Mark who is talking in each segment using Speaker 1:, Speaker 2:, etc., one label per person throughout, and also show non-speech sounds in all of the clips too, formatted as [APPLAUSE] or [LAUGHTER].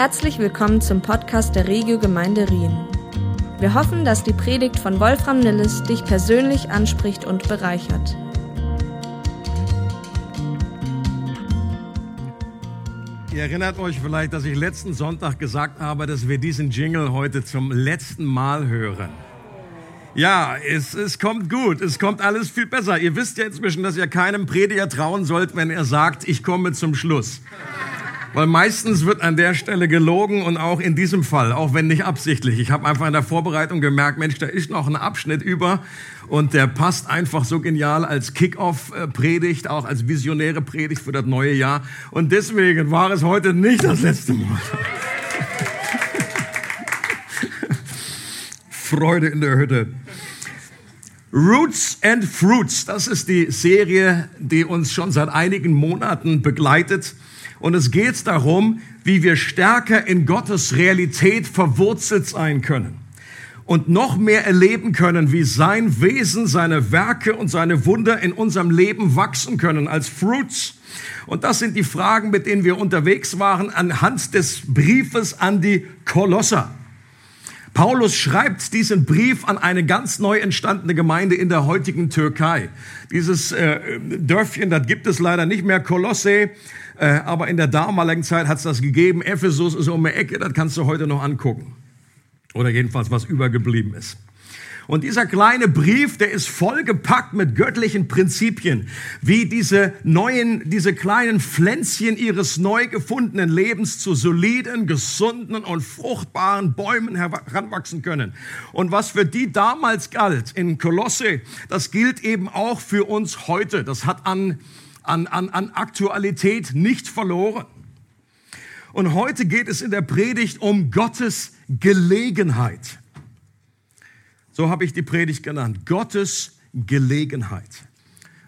Speaker 1: Herzlich willkommen zum Podcast der Regio Gemeinde Rien. Wir hoffen, dass die Predigt von Wolfram Nilles dich persönlich anspricht und bereichert.
Speaker 2: Ihr erinnert euch vielleicht, dass ich letzten Sonntag gesagt habe, dass wir diesen Jingle heute zum letzten Mal hören. Ja, es, es kommt gut, es kommt alles viel besser. Ihr wisst ja inzwischen, dass ihr keinem Prediger trauen sollt, wenn er sagt, ich komme zum Schluss. Weil meistens wird an der Stelle gelogen und auch in diesem Fall, auch wenn nicht absichtlich. Ich habe einfach in der Vorbereitung gemerkt, Mensch, da ist noch ein Abschnitt über und der passt einfach so genial als Kick-off-Predigt, auch als visionäre Predigt für das neue Jahr. Und deswegen war es heute nicht das letzte Mal. [LAUGHS] Freude in der Hütte. Roots and Fruits, das ist die Serie, die uns schon seit einigen Monaten begleitet. Und es geht darum, wie wir stärker in Gottes Realität verwurzelt sein können und noch mehr erleben können, wie sein Wesen, seine Werke und seine Wunder in unserem Leben wachsen können als Fruits. Und das sind die Fragen, mit denen wir unterwegs waren anhand des Briefes an die Kolosser. Paulus schreibt diesen Brief an eine ganz neu entstandene Gemeinde in der heutigen Türkei. Dieses äh, Dörfchen, das gibt es leider nicht mehr, Kolosse, äh, aber in der damaligen Zeit hat es das gegeben. Ephesus ist um die Ecke, das kannst du heute noch angucken. Oder jedenfalls, was übergeblieben ist. Und dieser kleine Brief, der ist vollgepackt mit göttlichen Prinzipien, wie diese neuen, diese kleinen Pflänzchen ihres neu gefundenen Lebens zu soliden, gesunden und fruchtbaren Bäumen heranwachsen können. Und was für die damals galt in Kolosse, das gilt eben auch für uns heute. Das hat an an, an, an Aktualität nicht verloren. Und heute geht es in der Predigt um Gottes Gelegenheit. So habe ich die Predigt genannt. Gottes Gelegenheit.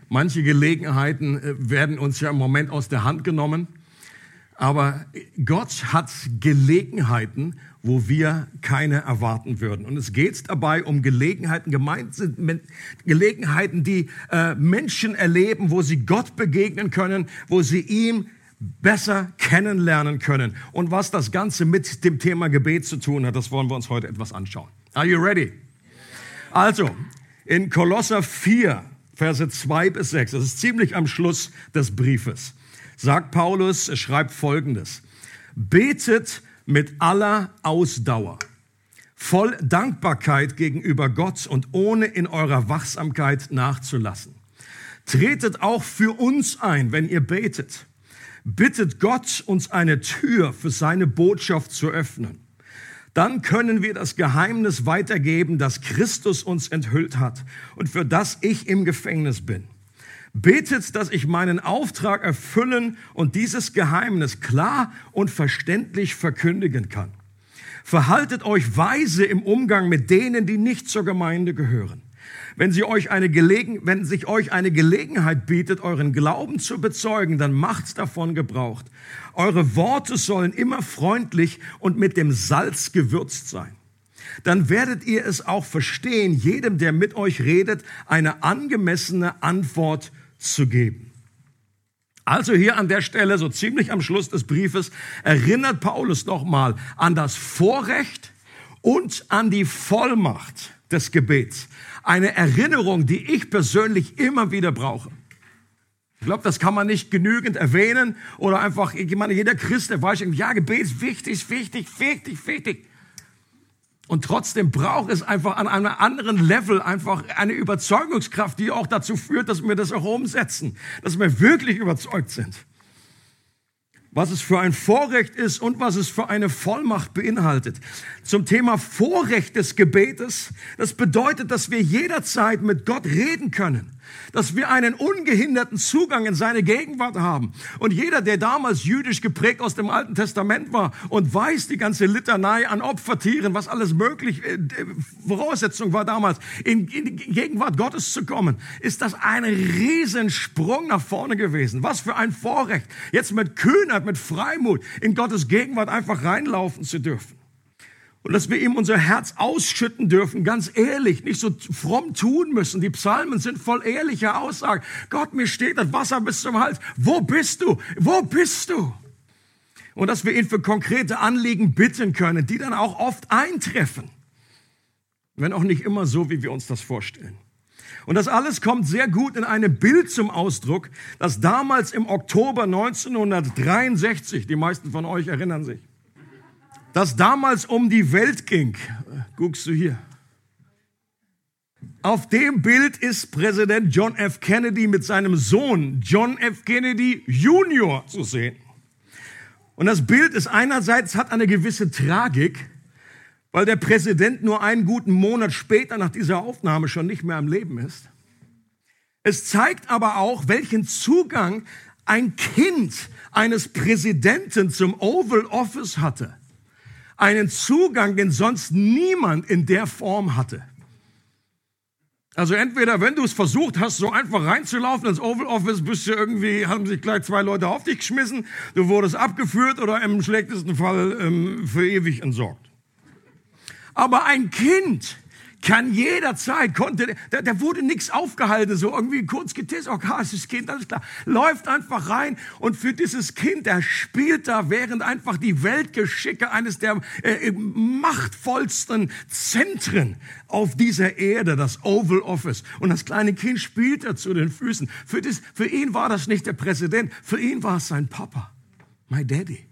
Speaker 2: Manche Gelegenheiten äh, werden uns ja im Moment aus der Hand genommen. Aber Gott hat Gelegenheiten, wo wir keine erwarten würden. Und es geht dabei um Gelegenheiten, gemeint sind Gelegenheiten, die äh, Menschen erleben, wo sie Gott begegnen können, wo sie ihm besser kennenlernen können. Und was das Ganze mit dem Thema Gebet zu tun hat, das wollen wir uns heute etwas anschauen. Are you ready? Also, in Kolosser 4, Verse 2 bis 6, das ist ziemlich am Schluss des Briefes, sagt Paulus, er schreibt Folgendes. Betet mit aller Ausdauer, voll Dankbarkeit gegenüber Gott und ohne in eurer Wachsamkeit nachzulassen. Tretet auch für uns ein, wenn ihr betet. Bittet Gott, uns eine Tür für seine Botschaft zu öffnen. Dann können wir das Geheimnis weitergeben, das Christus uns enthüllt hat und für das ich im Gefängnis bin. Betet, dass ich meinen Auftrag erfüllen und dieses Geheimnis klar und verständlich verkündigen kann. Verhaltet euch weise im Umgang mit denen, die nicht zur Gemeinde gehören. Wenn, sie euch eine Gelegen, wenn sich euch eine Gelegenheit bietet, euren Glauben zu bezeugen, dann macht davon Gebrauch. Eure Worte sollen immer freundlich und mit dem Salz gewürzt sein. Dann werdet ihr es auch verstehen, jedem, der mit euch redet, eine angemessene Antwort zu geben. Also hier an der Stelle, so ziemlich am Schluss des Briefes, erinnert Paulus nochmal an das Vorrecht und an die Vollmacht des Gebets. Eine Erinnerung, die ich persönlich immer wieder brauche. Ich glaube, das kann man nicht genügend erwähnen oder einfach, ich meine, jeder Christ, der weiß, ja, Gebet ist wichtig, wichtig, wichtig, wichtig. Und trotzdem braucht es einfach an einem anderen Level einfach eine Überzeugungskraft, die auch dazu führt, dass wir das auch umsetzen, dass wir wirklich überzeugt sind. Was es für ein Vorrecht ist und was es für eine Vollmacht beinhaltet. Zum Thema Vorrecht des Gebetes, das bedeutet, dass wir jederzeit mit Gott reden können dass wir einen ungehinderten Zugang in seine Gegenwart haben. Und jeder, der damals jüdisch geprägt aus dem Alten Testament war und weiß die ganze Litanei an Opfertieren, was alles möglich, äh, Voraussetzung war damals, in, in die Gegenwart Gottes zu kommen, ist das ein Riesensprung nach vorne gewesen. Was für ein Vorrecht, jetzt mit Kühnheit, mit Freimut in Gottes Gegenwart einfach reinlaufen zu dürfen. Und dass wir ihm unser Herz ausschütten dürfen, ganz ehrlich, nicht so fromm tun müssen. Die Psalmen sind voll ehrlicher Aussagen. Gott, mir steht das Wasser bis zum Hals. Wo bist du? Wo bist du? Und dass wir ihn für konkrete Anliegen bitten können, die dann auch oft eintreffen. Wenn auch nicht immer so, wie wir uns das vorstellen. Und das alles kommt sehr gut in einem Bild zum Ausdruck, das damals im Oktober 1963, die meisten von euch erinnern sich, das damals um die Welt ging. Guckst du hier. Auf dem Bild ist Präsident John F. Kennedy mit seinem Sohn John F. Kennedy Jr. zu sehen. Und das Bild ist einerseits hat eine gewisse Tragik, weil der Präsident nur einen guten Monat später nach dieser Aufnahme schon nicht mehr am Leben ist. Es zeigt aber auch, welchen Zugang ein Kind eines Präsidenten zum Oval Office hatte. Einen Zugang, den sonst niemand in der Form hatte. Also entweder, wenn du es versucht hast, so einfach reinzulaufen ins Oval Office, bist du irgendwie, haben sich gleich zwei Leute auf dich geschmissen, du wurdest abgeführt oder im schlechtesten Fall ähm, für ewig entsorgt. Aber ein Kind kann jederzeit, konnte, der, der wurde nichts aufgehalten, so irgendwie kurz getestet, okay, es ist Kind, alles klar, läuft einfach rein. Und für dieses Kind, der spielt da, während einfach die Weltgeschicke eines der äh, machtvollsten Zentren auf dieser Erde, das Oval Office. Und das kleine Kind spielt da zu den Füßen. Für, das, für ihn war das nicht der Präsident, für ihn war es sein Papa, my daddy.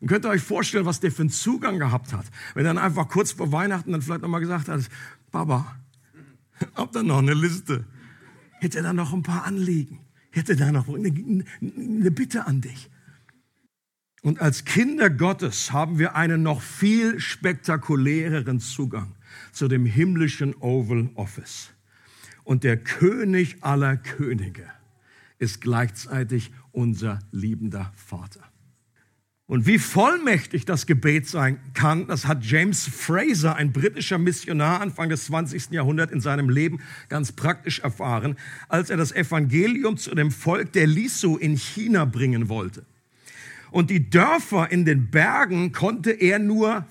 Speaker 2: Und könnt ihr euch vorstellen, was der für einen Zugang gehabt hat, wenn er dann einfach kurz vor Weihnachten dann vielleicht nochmal gesagt hat, Papa, habt ihr noch eine Liste? Hätte da noch ein paar Anliegen? Hätte da noch eine, eine Bitte an dich? Und als Kinder Gottes haben wir einen noch viel spektakuläreren Zugang zu dem himmlischen Oval Office. Und der König aller Könige ist gleichzeitig unser liebender Vater. Und wie vollmächtig das Gebet sein kann, das hat James Fraser, ein britischer Missionar Anfang des 20. Jahrhunderts in seinem Leben ganz praktisch erfahren, als er das Evangelium zu dem Volk der Lisu in China bringen wollte. Und die Dörfer in den Bergen konnte er nur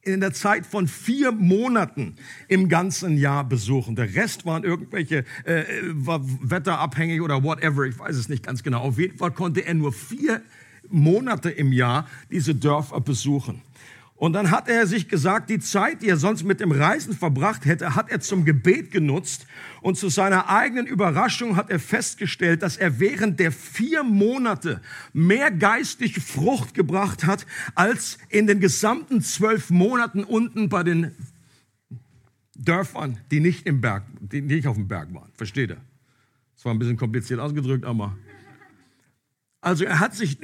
Speaker 2: in der Zeit von vier Monaten im ganzen Jahr besuchen. Der Rest waren irgendwelche äh, war wetterabhängig oder whatever, ich weiß es nicht ganz genau. Auf jeden Fall konnte er nur vier Monate im Jahr diese Dörfer besuchen. Und dann hat er sich gesagt, die Zeit, die er sonst mit dem Reisen verbracht hätte, hat er zum Gebet genutzt. Und zu seiner eigenen Überraschung hat er festgestellt, dass er während der vier Monate mehr geistige Frucht gebracht hat, als in den gesamten zwölf Monaten unten bei den Dörfern, die nicht im Berg, die nicht auf dem Berg waren. Versteht ihr? Das war ein bisschen kompliziert ausgedrückt, aber also er hat sich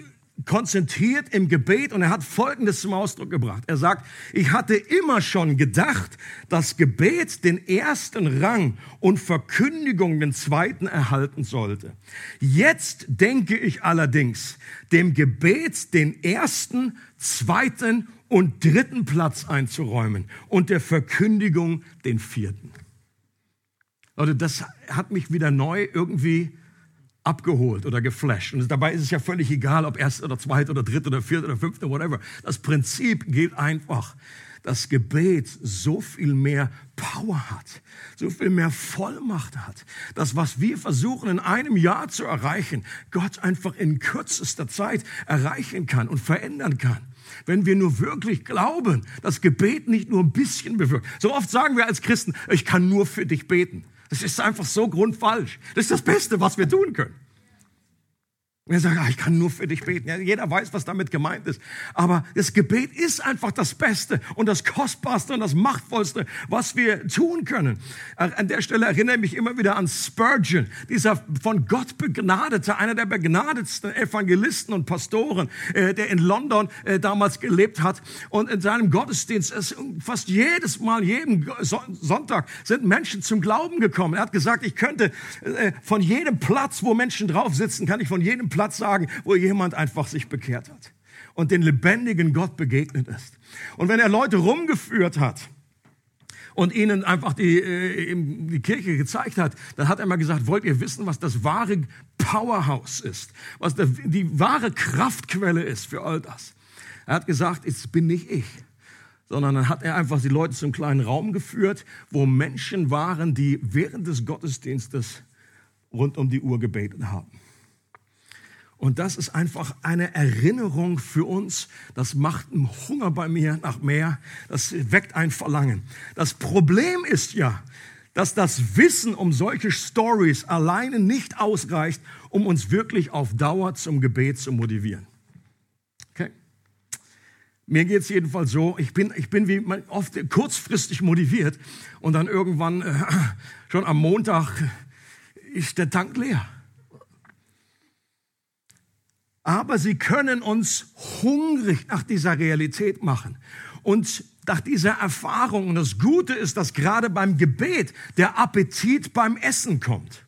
Speaker 2: konzentriert im Gebet und er hat Folgendes zum Ausdruck gebracht. Er sagt, ich hatte immer schon gedacht, dass Gebet den ersten Rang und Verkündigung den zweiten erhalten sollte. Jetzt denke ich allerdings, dem Gebet den ersten, zweiten und dritten Platz einzuräumen und der Verkündigung den vierten. Leute, das hat mich wieder neu irgendwie abgeholt oder geflasht. Und dabei ist es ja völlig egal, ob erst oder zweit oder dritt oder viert oder fünfte, whatever. Das Prinzip geht einfach, dass Gebet so viel mehr Power hat, so viel mehr Vollmacht hat. Das, was wir versuchen in einem Jahr zu erreichen, Gott einfach in kürzester Zeit erreichen kann und verändern kann. Wenn wir nur wirklich glauben, dass Gebet nicht nur ein bisschen bewirkt. So oft sagen wir als Christen, ich kann nur für dich beten. Das ist einfach so grundfalsch. Das ist das Beste, was wir tun können. Und er ah, ich kann nur für dich beten. Ja, jeder weiß, was damit gemeint ist. Aber das Gebet ist einfach das Beste und das Kostbarste und das Machtvollste, was wir tun können. An der Stelle erinnere ich mich immer wieder an Spurgeon, dieser von Gott begnadete, einer der begnadetsten Evangelisten und Pastoren, äh, der in London äh, damals gelebt hat. Und in seinem Gottesdienst, fast jedes Mal, jeden Sonntag, sind Menschen zum Glauben gekommen. Er hat gesagt, ich könnte äh, von jedem Platz, wo Menschen drauf sitzen, kann ich von jedem Platz sagen, wo jemand einfach sich bekehrt hat und den lebendigen Gott begegnet ist. Und wenn er Leute rumgeführt hat, und ihnen einfach die, äh, die Kirche gezeigt hat, dann hat er mal gesagt, wollt ihr wissen, was das wahre Powerhouse ist, was der, die wahre Kraftquelle ist für all das. Er hat gesagt, es bin nicht ich, sondern dann hat er einfach die Leute zum kleinen Raum geführt, wo Menschen waren, die während des Gottesdienstes rund um die Uhr gebetet haben. Und das ist einfach eine Erinnerung für uns. Das macht einen Hunger bei mir nach mehr. Das weckt ein Verlangen. Das Problem ist ja, dass das Wissen um solche Stories alleine nicht ausreicht, um uns wirklich auf Dauer zum Gebet zu motivieren. Okay? Mir geht's jedenfalls so, ich bin, ich bin wie oft kurzfristig motiviert und dann irgendwann äh, schon am Montag ist der Tank leer aber sie können uns hungrig nach dieser Realität machen und nach dieser Erfahrung. Und das Gute ist, dass gerade beim Gebet der Appetit beim Essen kommt.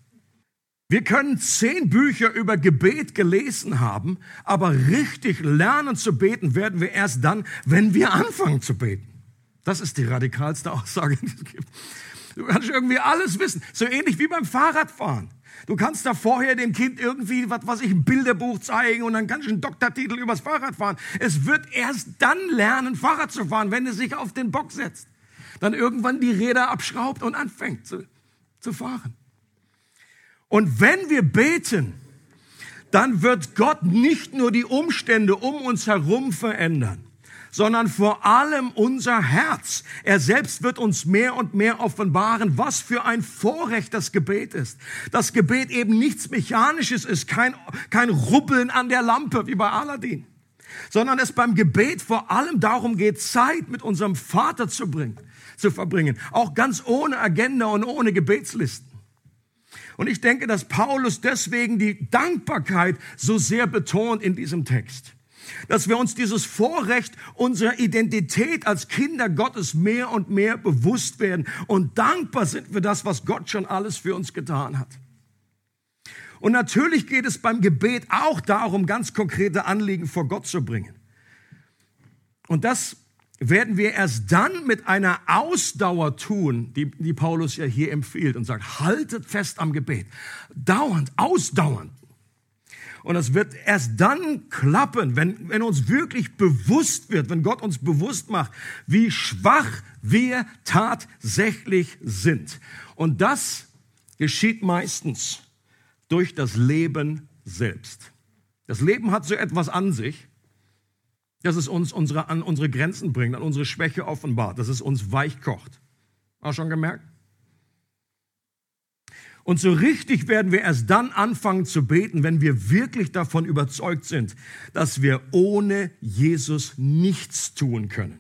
Speaker 2: Wir können zehn Bücher über Gebet gelesen haben, aber richtig lernen zu beten werden wir erst dann, wenn wir anfangen zu beten. Das ist die radikalste Aussage, die es gibt. Du kannst irgendwie alles wissen. So ähnlich wie beim Fahrradfahren. Du kannst da vorher dem Kind irgendwie, was weiß ich, ein Bilderbuch zeigen und dann kannst du einen Doktortitel übers Fahrrad fahren. Es wird erst dann lernen, Fahrrad zu fahren, wenn es sich auf den Bock setzt. Dann irgendwann die Räder abschraubt und anfängt zu, zu fahren. Und wenn wir beten, dann wird Gott nicht nur die Umstände um uns herum verändern, sondern vor allem unser Herz. Er selbst wird uns mehr und mehr offenbaren, was für ein Vorrecht das Gebet ist. Das Gebet eben nichts Mechanisches ist, kein, kein Rubbeln an der Lampe wie bei Aladdin, sondern es beim Gebet vor allem darum geht, Zeit mit unserem Vater zu bringen, zu verbringen. Auch ganz ohne Agenda und ohne Gebetslisten. Und ich denke, dass Paulus deswegen die Dankbarkeit so sehr betont in diesem Text dass wir uns dieses Vorrecht unserer Identität als Kinder Gottes mehr und mehr bewusst werden und dankbar sind für das, was Gott schon alles für uns getan hat. Und natürlich geht es beim Gebet auch darum, ganz konkrete Anliegen vor Gott zu bringen. Und das werden wir erst dann mit einer Ausdauer tun, die, die Paulus ja hier empfiehlt und sagt, haltet fest am Gebet. Dauernd, ausdauernd. Und es wird erst dann klappen, wenn, wenn uns wirklich bewusst wird, wenn Gott uns bewusst macht, wie schwach wir tatsächlich sind. Und das geschieht meistens durch das Leben selbst. Das Leben hat so etwas an sich, dass es uns unsere, an unsere Grenzen bringt, an unsere Schwäche offenbart, dass es uns weich kocht. Auch schon gemerkt? Und so richtig werden wir erst dann anfangen zu beten, wenn wir wirklich davon überzeugt sind, dass wir ohne Jesus nichts tun können.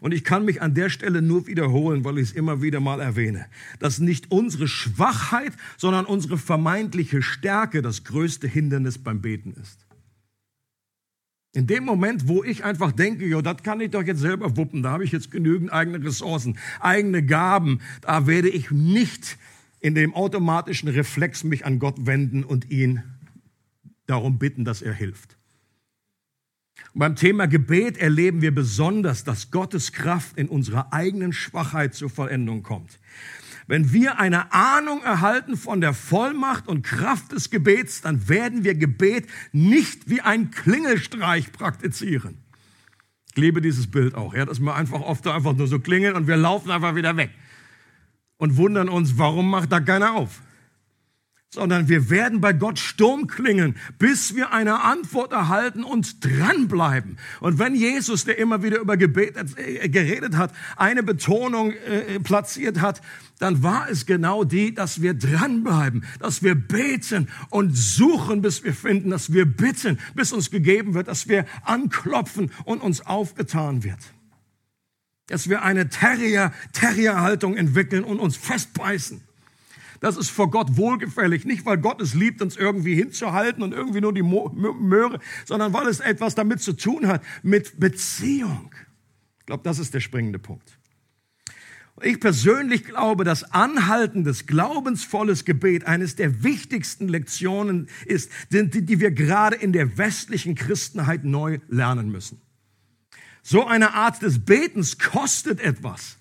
Speaker 2: Und ich kann mich an der Stelle nur wiederholen, weil ich es immer wieder mal erwähne, dass nicht unsere Schwachheit, sondern unsere vermeintliche Stärke das größte Hindernis beim Beten ist. In dem Moment, wo ich einfach denke, ja, das kann ich doch jetzt selber wuppen, da habe ich jetzt genügend eigene Ressourcen, eigene Gaben, da werde ich nicht in dem automatischen Reflex mich an Gott wenden und ihn darum bitten, dass er hilft. Und beim Thema Gebet erleben wir besonders, dass Gottes Kraft in unserer eigenen Schwachheit zur Vollendung kommt. Wenn wir eine Ahnung erhalten von der Vollmacht und Kraft des Gebets, dann werden wir Gebet nicht wie ein Klingelstreich praktizieren. Ich liebe dieses Bild auch, ja, dass wir einfach oft einfach nur so klingeln und wir laufen einfach wieder weg und wundern uns, warum macht da keiner auf? Sondern wir werden bei Gott Sturm klingen, bis wir eine Antwort erhalten und dranbleiben. Und wenn Jesus, der immer wieder über Gebet äh, geredet hat, eine Betonung äh, platziert hat, dann war es genau die, dass wir dranbleiben, dass wir beten und suchen, bis wir finden, dass wir bitten, bis uns gegeben wird, dass wir anklopfen und uns aufgetan wird dass wir eine Terrier, Terrierhaltung entwickeln und uns festbeißen. Das ist vor Gott wohlgefällig. Nicht, weil Gott es liebt, uns irgendwie hinzuhalten und irgendwie nur die Möhre, sondern weil es etwas damit zu tun hat, mit Beziehung. Ich glaube, das ist der springende Punkt. Ich persönlich glaube, dass anhaltendes, glaubensvolles Gebet eines der wichtigsten Lektionen ist, die wir gerade in der westlichen Christenheit neu lernen müssen. So eine Art des Betens kostet etwas.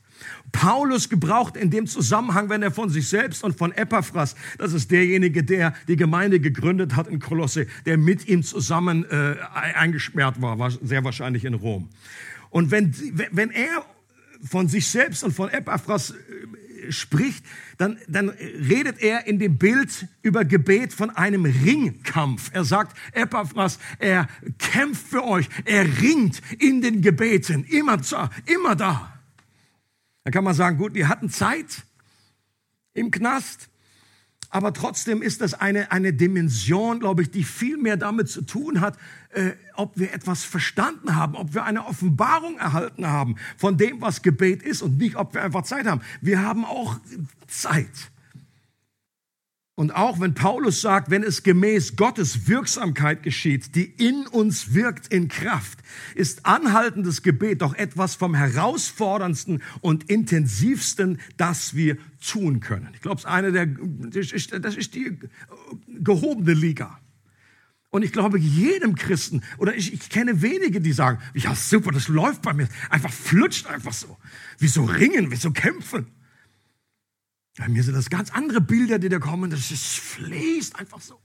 Speaker 2: Paulus gebraucht in dem Zusammenhang, wenn er von sich selbst und von Epaphras, das ist derjenige, der die Gemeinde gegründet hat in Kolosse, der mit ihm zusammen äh, eingesperrt war, war sehr wahrscheinlich in Rom. Und wenn, wenn er von sich selbst und von Epaphras spricht, dann, dann redet er in dem Bild über Gebet von einem Ringkampf. Er sagt, Epaphras, er kämpft für euch, er ringt in den Gebeten, immer da, immer da. Da kann man sagen, gut, die hatten Zeit im Knast, aber trotzdem ist das eine, eine Dimension, glaube ich, die viel mehr damit zu tun hat, äh, ob wir etwas verstanden haben, ob wir eine Offenbarung erhalten haben von dem, was Gebet ist und nicht, ob wir einfach Zeit haben. Wir haben auch Zeit. Und auch wenn Paulus sagt, wenn es gemäß Gottes Wirksamkeit geschieht, die in uns wirkt in Kraft, ist anhaltendes Gebet doch etwas vom herausforderndsten und intensivsten, das wir tun können. Ich glaube, es ist eine der, das ist die gehobene Liga. Und ich glaube, jedem Christen, oder ich, ich kenne wenige, die sagen, ja super, das läuft bei mir, einfach flutscht einfach so. Wie so ringen, wie so kämpfen. Bei mir sind das ganz andere Bilder, die da kommen. Das ist, fließt einfach so.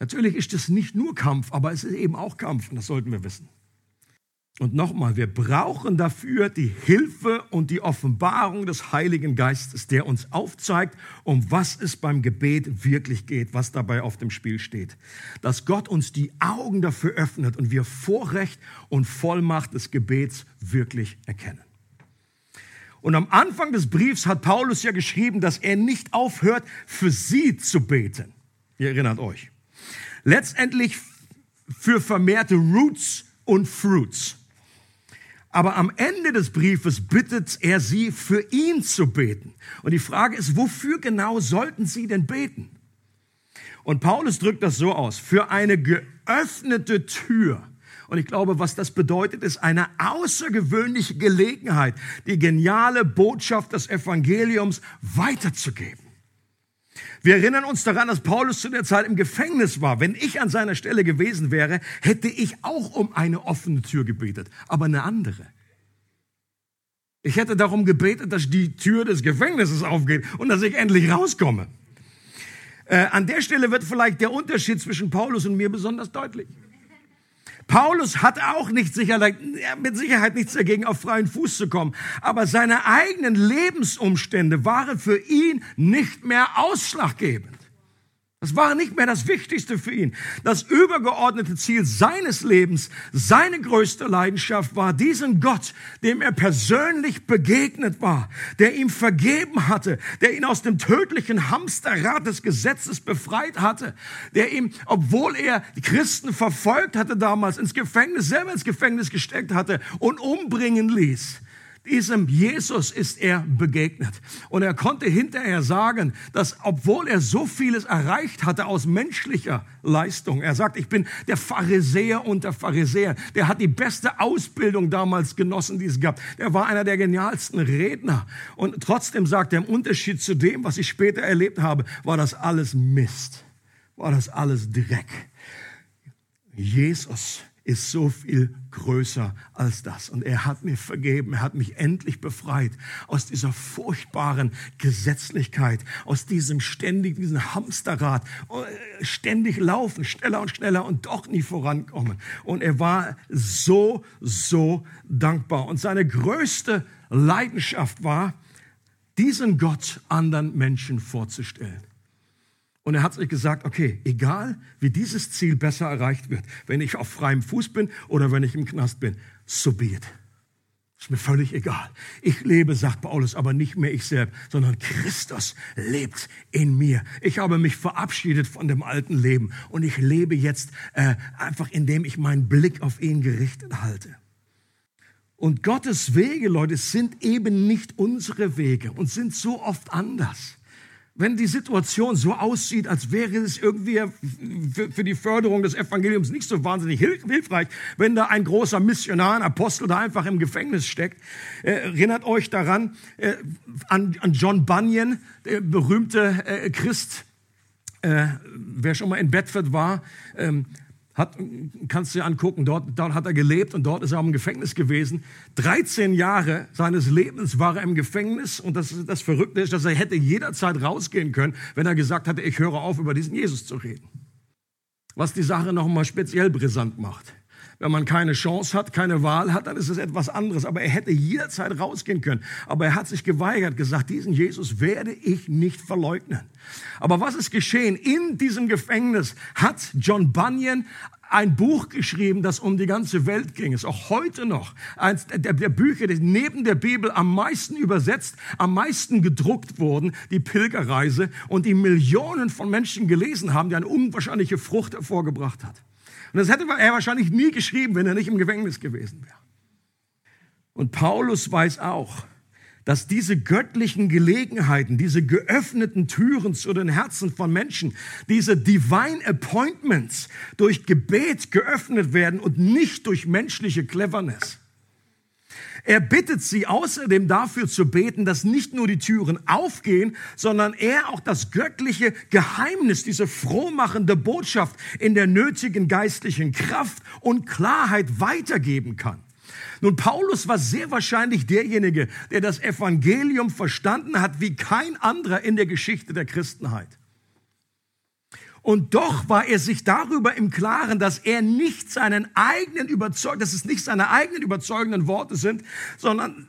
Speaker 2: Natürlich ist es nicht nur Kampf, aber es ist eben auch Kampf und das sollten wir wissen. Und nochmal, wir brauchen dafür die Hilfe und die Offenbarung des Heiligen Geistes, der uns aufzeigt, um was es beim Gebet wirklich geht, was dabei auf dem Spiel steht. Dass Gott uns die Augen dafür öffnet und wir Vorrecht und Vollmacht des Gebets wirklich erkennen. Und am Anfang des Briefs hat Paulus ja geschrieben, dass er nicht aufhört, für sie zu beten. Ihr erinnert euch. Letztendlich für vermehrte Roots und Fruits. Aber am Ende des Briefes bittet er sie, für ihn zu beten. Und die Frage ist, wofür genau sollten sie denn beten? Und Paulus drückt das so aus, für eine geöffnete Tür und ich glaube, was das bedeutet, ist eine außergewöhnliche Gelegenheit, die geniale Botschaft des Evangeliums weiterzugeben. Wir erinnern uns daran, dass Paulus zu der Zeit im Gefängnis war. Wenn ich an seiner Stelle gewesen wäre, hätte ich auch um eine offene Tür gebetet, aber eine andere. Ich hätte darum gebetet, dass die Tür des Gefängnisses aufgeht und dass ich endlich rauskomme. Äh, an der Stelle wird vielleicht der Unterschied zwischen Paulus und mir besonders deutlich. Paulus hatte auch nicht sicherlich, mit Sicherheit nichts dagegen, auf freien Fuß zu kommen. Aber seine eigenen Lebensumstände waren für ihn nicht mehr ausschlaggebend. Das war nicht mehr das Wichtigste für ihn. Das übergeordnete Ziel seines Lebens, seine größte Leidenschaft war, diesen Gott, dem er persönlich begegnet war, der ihm vergeben hatte, der ihn aus dem tödlichen Hamsterrad des Gesetzes befreit hatte, der ihm, obwohl er die Christen verfolgt hatte damals, ins Gefängnis, selber ins Gefängnis gesteckt hatte und umbringen ließ, diesem Jesus ist er begegnet. Und er konnte hinterher sagen, dass obwohl er so vieles erreicht hatte aus menschlicher Leistung, er sagt, ich bin der Pharisäer unter Pharisäern, der hat die beste Ausbildung damals genossen, die es gab. Der war einer der genialsten Redner. Und trotzdem sagt er, im Unterschied zu dem, was ich später erlebt habe, war das alles Mist. War das alles Dreck. Jesus ist so viel größer als das. Und er hat mir vergeben, er hat mich endlich befreit aus dieser furchtbaren Gesetzlichkeit, aus diesem ständigen diesem Hamsterrad, äh, ständig laufen, schneller und schneller und doch nie vorankommen. Und er war so, so dankbar. Und seine größte Leidenschaft war, diesen Gott anderen Menschen vorzustellen. Und er hat sich gesagt, okay, egal wie dieses Ziel besser erreicht wird, wenn ich auf freiem Fuß bin oder wenn ich im Knast bin, so be it. Ist mir völlig egal. Ich lebe, sagt Paulus, aber nicht mehr ich selbst, sondern Christus lebt in mir. Ich habe mich verabschiedet von dem alten Leben und ich lebe jetzt äh, einfach, indem ich meinen Blick auf ihn gerichtet halte. Und Gottes Wege, Leute, sind eben nicht unsere Wege und sind so oft anders. Wenn die Situation so aussieht, als wäre es irgendwie für, die Förderung des Evangeliums nicht so wahnsinnig hilfreich, wenn da ein großer Missionar, ein Apostel da einfach im Gefängnis steckt, äh, erinnert euch daran äh, an, an, John Bunyan, der berühmte äh, Christ, äh, wer schon mal in Bedford war, ähm, hat, kannst du dir angucken, dort, dort hat er gelebt und dort ist er im Gefängnis gewesen. 13 Jahre seines Lebens war er im Gefängnis und das, das Verrückte ist, dass er hätte jederzeit rausgehen können, wenn er gesagt hatte, ich höre auf, über diesen Jesus zu reden. Was die Sache noch mal speziell brisant macht. Wenn man keine Chance hat, keine Wahl hat, dann ist es etwas anderes. Aber er hätte jederzeit rausgehen können. Aber er hat sich geweigert, gesagt, diesen Jesus werde ich nicht verleugnen. Aber was ist geschehen? In diesem Gefängnis hat John Bunyan ein Buch geschrieben, das um die ganze Welt ging. Ist auch heute noch eins der, der Bücher, die neben der Bibel am meisten übersetzt, am meisten gedruckt wurden, die Pilgerreise und die Millionen von Menschen gelesen haben, die eine unwahrscheinliche Frucht hervorgebracht hat. Und das hätte er wahrscheinlich nie geschrieben, wenn er nicht im Gefängnis gewesen wäre. Und Paulus weiß auch, dass diese göttlichen Gelegenheiten, diese geöffneten Türen zu den Herzen von Menschen, diese Divine Appointments durch Gebet geöffnet werden und nicht durch menschliche Cleverness. Er bittet sie außerdem dafür zu beten, dass nicht nur die Türen aufgehen, sondern er auch das göttliche Geheimnis, diese frohmachende Botschaft in der nötigen geistlichen Kraft und Klarheit weitergeben kann. Nun, Paulus war sehr wahrscheinlich derjenige, der das Evangelium verstanden hat wie kein anderer in der Geschichte der Christenheit. Und doch war er sich darüber im Klaren, dass er nicht seinen eigenen Überzeugungen, dass es nicht seine eigenen überzeugenden Worte sind, sondern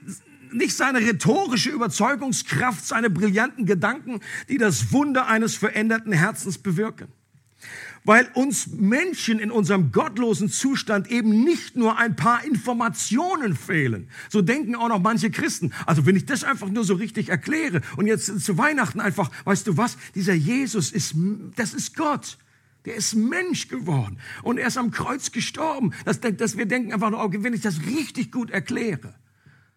Speaker 2: nicht seine rhetorische Überzeugungskraft, seine brillanten Gedanken, die das Wunder eines veränderten Herzens bewirken weil uns Menschen in unserem gottlosen Zustand eben nicht nur ein paar Informationen fehlen. So denken auch noch manche Christen. Also wenn ich das einfach nur so richtig erkläre und jetzt zu Weihnachten einfach, weißt du was, dieser Jesus ist, das ist Gott. Der ist Mensch geworden und er ist am Kreuz gestorben. Dass, dass wir denken einfach nur, wenn ich das richtig gut erkläre,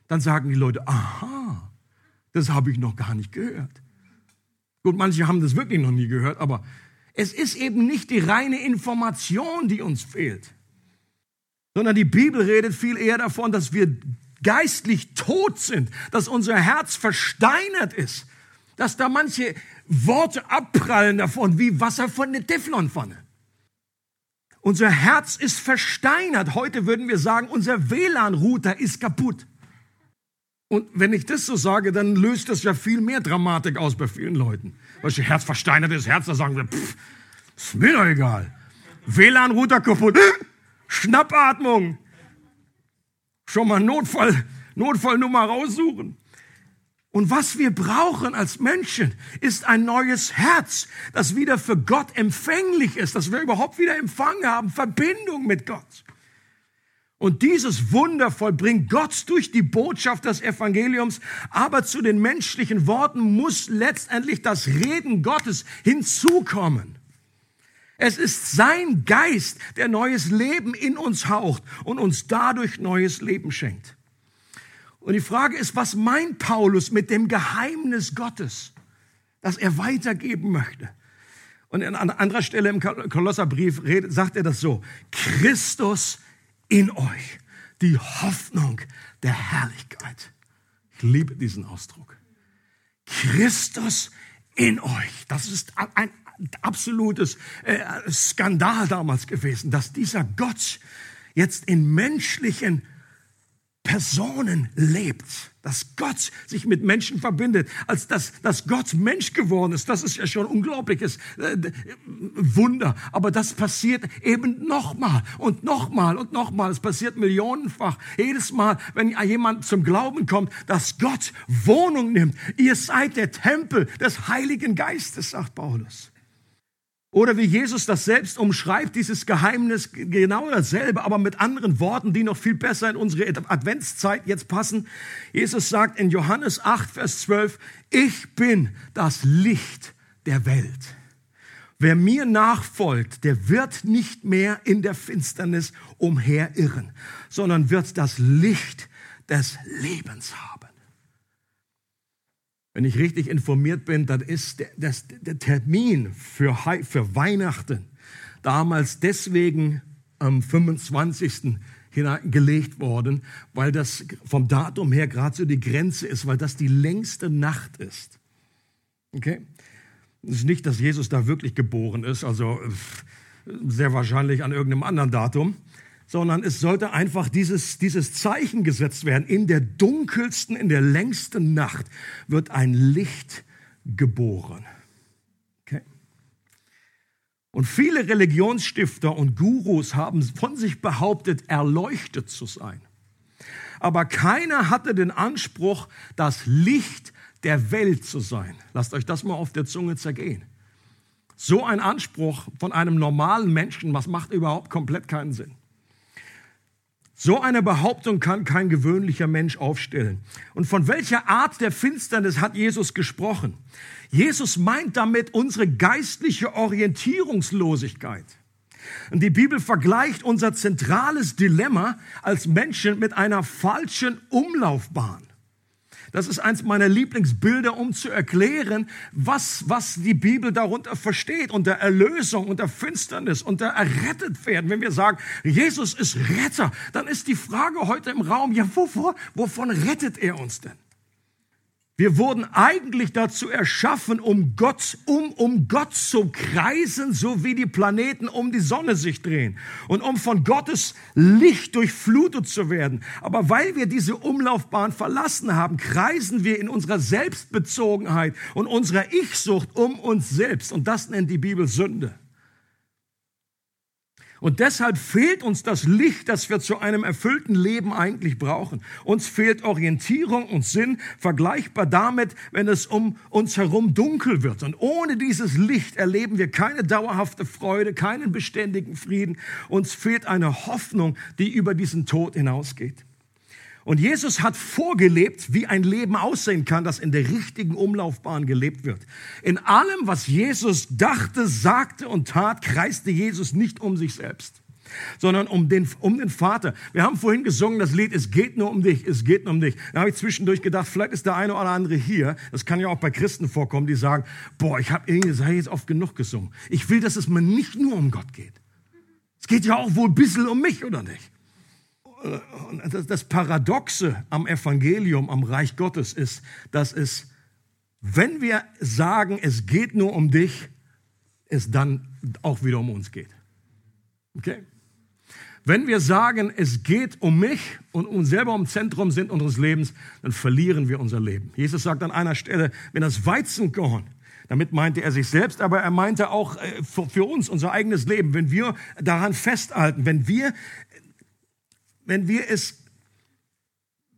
Speaker 2: dann sagen die Leute, aha, das habe ich noch gar nicht gehört. Gut, manche haben das wirklich noch nie gehört, aber es ist eben nicht die reine Information, die uns fehlt, sondern die Bibel redet viel eher davon, dass wir geistlich tot sind, dass unser Herz versteinert ist, dass da manche Worte abprallen davon wie Wasser von der Teflonpfanne. Unser Herz ist versteinert. Heute würden wir sagen, unser WLAN-Router ist kaputt. Und wenn ich das so sage, dann löst das ja viel mehr Dramatik aus bei vielen Leuten. Du, Herz versteinertes Herz, da sagen wir, pff, ist mir doch egal. WLAN-Router kaputt. Schnappatmung. Schon mal Notfall, Notfallnummer raussuchen. Und was wir brauchen als Menschen, ist ein neues Herz, das wieder für Gott empfänglich ist, dass wir überhaupt wieder Empfang haben, Verbindung mit Gott. Und dieses Wunder vollbringt Gott durch die Botschaft des Evangeliums, aber zu den menschlichen Worten muss letztendlich das Reden Gottes hinzukommen. Es ist sein Geist, der neues Leben in uns haucht und uns dadurch neues Leben schenkt. Und die Frage ist, was meint Paulus mit dem Geheimnis Gottes, das er weitergeben möchte? Und an anderer Stelle im Kolosserbrief sagt er das so. Christus in euch die Hoffnung der Herrlichkeit. Ich liebe diesen Ausdruck. Christus in euch. Das ist ein absolutes äh, Skandal damals gewesen, dass dieser Gott jetzt in menschlichen Personen lebt, dass Gott sich mit Menschen verbindet, als dass, dass Gott Mensch geworden ist. Das ist ja schon unglaubliches äh, Wunder. Aber das passiert eben nochmal und nochmal und nochmal. Es passiert millionenfach. Jedes Mal, wenn jemand zum Glauben kommt, dass Gott Wohnung nimmt. Ihr seid der Tempel des Heiligen Geistes, sagt Paulus. Oder wie Jesus das selbst umschreibt, dieses Geheimnis genau dasselbe, aber mit anderen Worten, die noch viel besser in unsere Adventszeit jetzt passen. Jesus sagt in Johannes 8, Vers 12, ich bin das Licht der Welt. Wer mir nachfolgt, der wird nicht mehr in der Finsternis umherirren, sondern wird das Licht des Lebens haben. Wenn ich richtig informiert bin, dann ist der, das, der Termin für, für Weihnachten damals deswegen am 25. gelegt worden, weil das vom Datum her gerade so die Grenze ist, weil das die längste Nacht ist. Okay? Es ist nicht, dass Jesus da wirklich geboren ist, also sehr wahrscheinlich an irgendeinem anderen Datum, sondern es sollte einfach dieses, dieses Zeichen gesetzt werden. In der dunkelsten, in der längsten Nacht wird ein Licht geboren. Okay? Und viele Religionsstifter und Gurus haben von sich behauptet, erleuchtet zu sein. Aber keiner hatte den Anspruch, das Licht der Welt zu sein. Lasst euch das mal auf der Zunge zergehen. So ein Anspruch von einem normalen Menschen, was macht überhaupt komplett keinen Sinn. So eine Behauptung kann kein gewöhnlicher Mensch aufstellen. Und von welcher Art der Finsternis hat Jesus gesprochen? Jesus meint damit unsere geistliche Orientierungslosigkeit. Und die Bibel vergleicht unser zentrales Dilemma als Menschen mit einer falschen Umlaufbahn. Das ist eins meiner Lieblingsbilder, um zu erklären, was, was die Bibel darunter versteht, unter Erlösung, unter Finsternis, unter errettet werden. Wenn wir sagen, Jesus ist Retter, dann ist die Frage heute im Raum, ja, wovor, wovon rettet er uns denn? Wir wurden eigentlich dazu erschaffen, um Gott, um, um Gott zu kreisen, so wie die Planeten um die Sonne sich drehen und um von Gottes Licht durchflutet zu werden. Aber weil wir diese Umlaufbahn verlassen haben, kreisen wir in unserer Selbstbezogenheit und unserer Ich-Sucht um uns selbst. Und das nennt die Bibel Sünde. Und deshalb fehlt uns das Licht, das wir zu einem erfüllten Leben eigentlich brauchen. Uns fehlt Orientierung und Sinn, vergleichbar damit, wenn es um uns herum dunkel wird. Und ohne dieses Licht erleben wir keine dauerhafte Freude, keinen beständigen Frieden. Uns fehlt eine Hoffnung, die über diesen Tod hinausgeht. Und Jesus hat vorgelebt, wie ein Leben aussehen kann, das in der richtigen Umlaufbahn gelebt wird. In allem, was Jesus dachte, sagte und tat, kreiste Jesus nicht um sich selbst, sondern um den, um den Vater. Wir haben vorhin gesungen das Lied, es geht nur um dich, es geht nur um dich. Da habe ich zwischendurch gedacht, vielleicht ist der eine oder andere hier, das kann ja auch bei Christen vorkommen, die sagen, boah, ich habe irgendwie jetzt oft genug gesungen. Ich will, dass es mir nicht nur um Gott geht. Es geht ja auch wohl ein bisschen um mich, oder nicht? Das Paradoxe am Evangelium, am Reich Gottes ist, dass es, wenn wir sagen, es geht nur um dich, es dann auch wieder um uns geht. Okay? Wenn wir sagen, es geht um mich und uns selber im Zentrum sind unseres Lebens, dann verlieren wir unser Leben. Jesus sagt an einer Stelle, wenn das Weizenkorn, damit meinte er sich selbst, aber er meinte auch äh, für uns unser eigenes Leben, wenn wir daran festhalten, wenn wir wenn wir es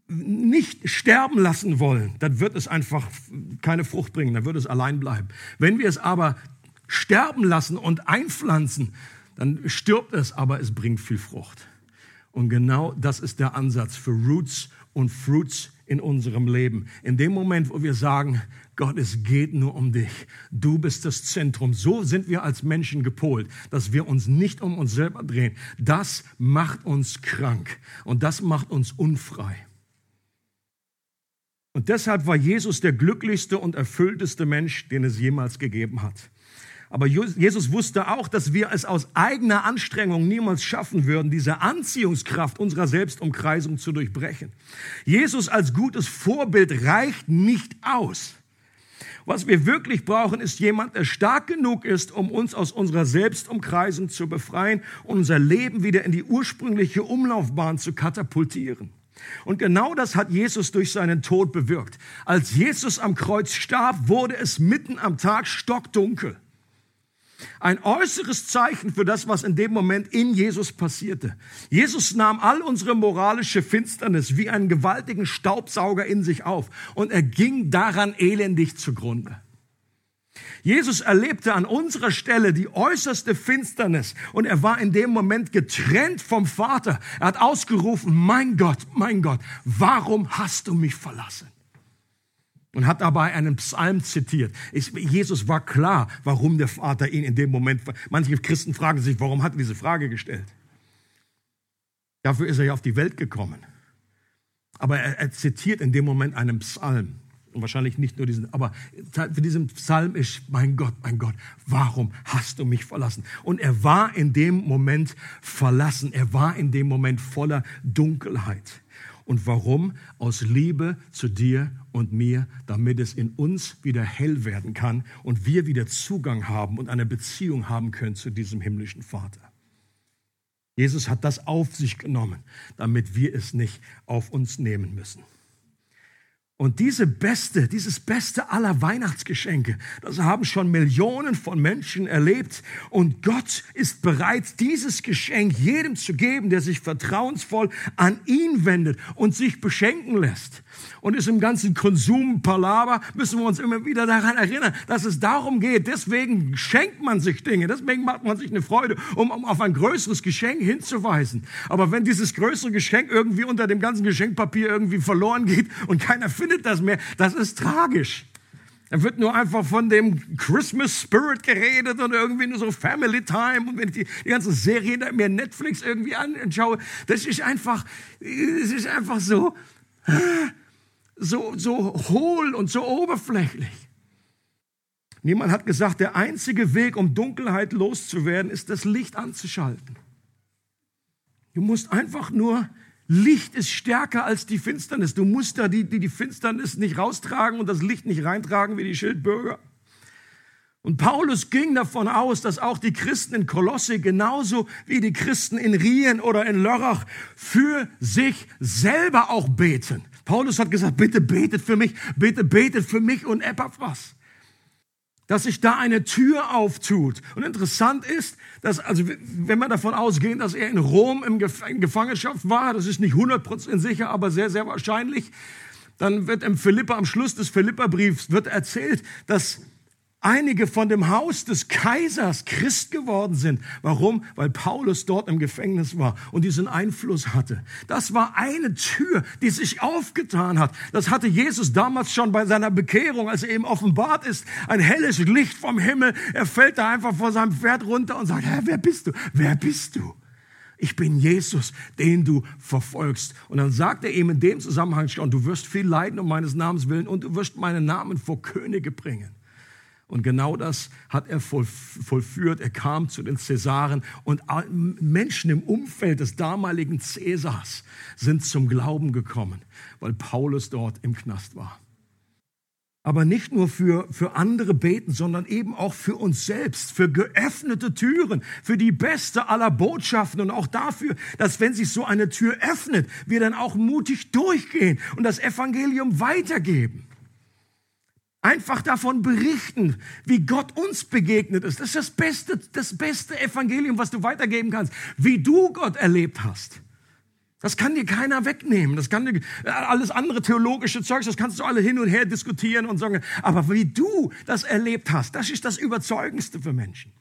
Speaker 2: nicht sterben lassen wollen, dann wird es einfach keine Frucht bringen, dann wird es allein bleiben. Wenn wir es aber sterben lassen und einpflanzen, dann stirbt es, aber es bringt viel Frucht. Und genau das ist der Ansatz für Roots und Fruits in unserem Leben. In dem Moment, wo wir sagen, Gott, es geht nur um dich. Du bist das Zentrum. So sind wir als Menschen gepolt, dass wir uns nicht um uns selber drehen. Das macht uns krank und das macht uns unfrei. Und deshalb war Jesus der glücklichste und erfüllteste Mensch, den es jemals gegeben hat. Aber Jesus wusste auch, dass wir es aus eigener Anstrengung niemals schaffen würden, diese Anziehungskraft unserer Selbstumkreisung zu durchbrechen. Jesus als gutes Vorbild reicht nicht aus. Was wir wirklich brauchen, ist jemand, der stark genug ist, um uns aus unserer Selbstumkreisung zu befreien und unser Leben wieder in die ursprüngliche Umlaufbahn zu katapultieren. Und genau das hat Jesus durch seinen Tod bewirkt. Als Jesus am Kreuz starb, wurde es mitten am Tag stockdunkel. Ein äußeres Zeichen für das, was in dem Moment in Jesus passierte. Jesus nahm all unsere moralische Finsternis wie einen gewaltigen Staubsauger in sich auf und er ging daran elendig zugrunde. Jesus erlebte an unserer Stelle die äußerste Finsternis und er war in dem Moment getrennt vom Vater. Er hat ausgerufen, mein Gott, mein Gott, warum hast du mich verlassen? Und hat dabei einen Psalm zitiert. Jesus war klar, warum der Vater ihn in dem Moment, manche Christen fragen sich, warum hat er diese Frage gestellt? Dafür ist er ja auf die Welt gekommen. Aber er, er zitiert in dem Moment einen Psalm. Und wahrscheinlich nicht nur diesen, aber für diesen Psalm ist, mein Gott, mein Gott, warum hast du mich verlassen? Und er war in dem Moment verlassen. Er war in dem Moment voller Dunkelheit. Und warum? Aus Liebe zu dir und mir, damit es in uns wieder hell werden kann und wir wieder Zugang haben und eine Beziehung haben können zu diesem himmlischen Vater. Jesus hat das auf sich genommen, damit wir es nicht auf uns nehmen müssen. Und diese beste, dieses beste aller Weihnachtsgeschenke, das haben schon Millionen von Menschen erlebt. Und Gott ist bereit, dieses Geschenk jedem zu geben, der sich vertrauensvoll an ihn wendet und sich beschenken lässt. Und ist im ganzen Konsumpalaver müssen wir uns immer wieder daran erinnern, dass es darum geht. Deswegen schenkt man sich Dinge. Deswegen macht man sich eine Freude, um, um auf ein größeres Geschenk hinzuweisen. Aber wenn dieses größere Geschenk irgendwie unter dem ganzen Geschenkpapier irgendwie verloren geht und keiner findet findet das mehr. Das ist tragisch. Da wird nur einfach von dem Christmas Spirit geredet und irgendwie nur so Family Time. Und wenn ich die, die ganzen Serien mir Netflix irgendwie anschaue, das ist einfach, das ist einfach so, so, so hohl und so oberflächlich. Niemand hat gesagt, der einzige Weg, um Dunkelheit loszuwerden, ist das Licht anzuschalten. Du musst einfach nur Licht ist stärker als die Finsternis. Du musst da die, die, die Finsternis nicht raustragen und das Licht nicht reintragen wie die Schildbürger. Und Paulus ging davon aus, dass auch die Christen in Kolosse genauso wie die Christen in Rien oder in Lörrach für sich selber auch beten. Paulus hat gesagt, bitte betet für mich, bitte betet für mich und Epaphras dass sich da eine Tür auftut. Und interessant ist, dass, also, wenn wir davon ausgehen, dass er in Rom in Gefangenschaft war, das ist nicht 100% sicher, aber sehr, sehr wahrscheinlich, dann wird im Philippa, am Schluss des Philipperbriefs wird erzählt, dass einige von dem Haus des Kaisers Christ geworden sind. Warum? Weil Paulus dort im Gefängnis war und diesen Einfluss hatte. Das war eine Tür, die sich aufgetan hat. Das hatte Jesus damals schon bei seiner Bekehrung, als er ihm offenbart ist. Ein helles Licht vom Himmel. Er fällt da einfach vor seinem Pferd runter und sagt, Herr, wer bist du? Wer bist du? Ich bin Jesus, den du verfolgst. Und dann sagt er ihm in dem Zusammenhang schon, du wirst viel leiden um meines Namens willen und du wirst meinen Namen vor Könige bringen. Und genau das hat er vollführt. Er kam zu den Cäsaren und Menschen im Umfeld des damaligen Cäsars sind zum Glauben gekommen, weil Paulus dort im Knast war. Aber nicht nur für, für andere beten, sondern eben auch für uns selbst, für geöffnete Türen, für die beste aller Botschaften und auch dafür, dass wenn sich so eine Tür öffnet, wir dann auch mutig durchgehen und das Evangelium weitergeben. Einfach davon berichten, wie Gott uns begegnet ist. Das ist das beste, das beste Evangelium, was du weitergeben kannst. Wie du Gott erlebt hast. Das kann dir keiner wegnehmen. Das kann dir, alles andere theologische Zeugs, das kannst du alle hin und her diskutieren und sagen. Aber wie du das erlebt hast, das ist das Überzeugendste für Menschen.